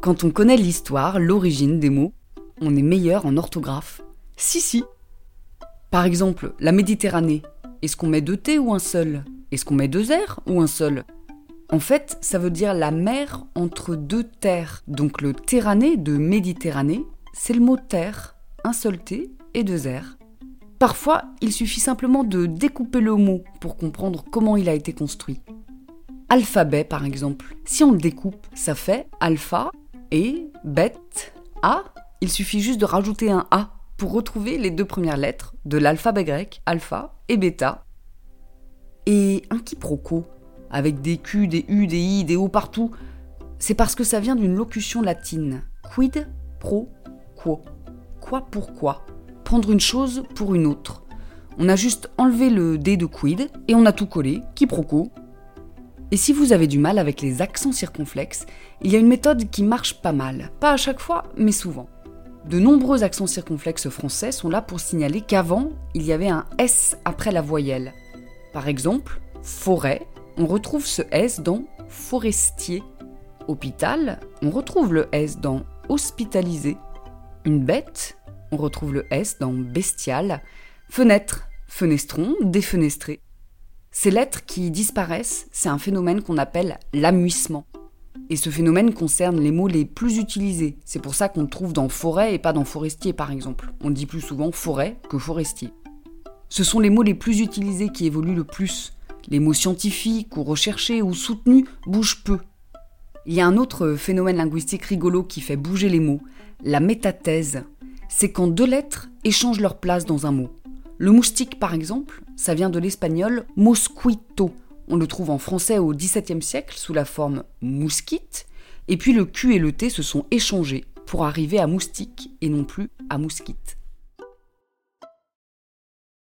Quand on connaît l'histoire, l'origine des mots, on est meilleur en orthographe. Si, si. Par exemple, la Méditerranée. Est-ce qu'on met deux T ou un seul? Est-ce qu'on met deux R ou un seul? En fait, ça veut dire la mer entre deux terres. Donc le Terrané de Méditerranée, c'est le mot terre, un seul T et deux R. Parfois, il suffit simplement de découper le mot pour comprendre comment il a été construit. Alphabet, par exemple. Si on le découpe, ça fait alpha et bête A. Il suffit juste de rajouter un A pour retrouver les deux premières lettres de l'alphabet grec, alpha et bêta. Et un quiproquo, avec des Q, des U, des I, des O partout, c'est parce que ça vient d'une locution latine. Quid pro quo? Quoi pourquoi Prendre une chose pour une autre. On a juste enlevé le D de quid et on a tout collé, quiproquo, et si vous avez du mal avec les accents circonflexes, il y a une méthode qui marche pas mal. Pas à chaque fois, mais souvent. De nombreux accents circonflexes français sont là pour signaler qu'avant, il y avait un S après la voyelle. Par exemple, forêt, on retrouve ce S dans forestier. Hôpital, on retrouve le S dans hospitalisé. Une bête, on retrouve le S dans bestial. Fenêtre, fenestron, défenestré. Ces lettres qui disparaissent, c'est un phénomène qu'on appelle l'amuissement. Et ce phénomène concerne les mots les plus utilisés. C'est pour ça qu'on le trouve dans forêt et pas dans forestier par exemple. On dit plus souvent forêt que forestier. Ce sont les mots les plus utilisés qui évoluent le plus. Les mots scientifiques ou recherchés ou soutenus bougent peu. Il y a un autre phénomène linguistique rigolo qui fait bouger les mots, la métathèse. C'est quand deux lettres échangent leur place dans un mot. Le moustique, par exemple, ça vient de l'espagnol mosquito. On le trouve en français au XVIIe siècle sous la forme mousquite, et puis le Q et le T se sont échangés pour arriver à moustique et non plus à mousquite.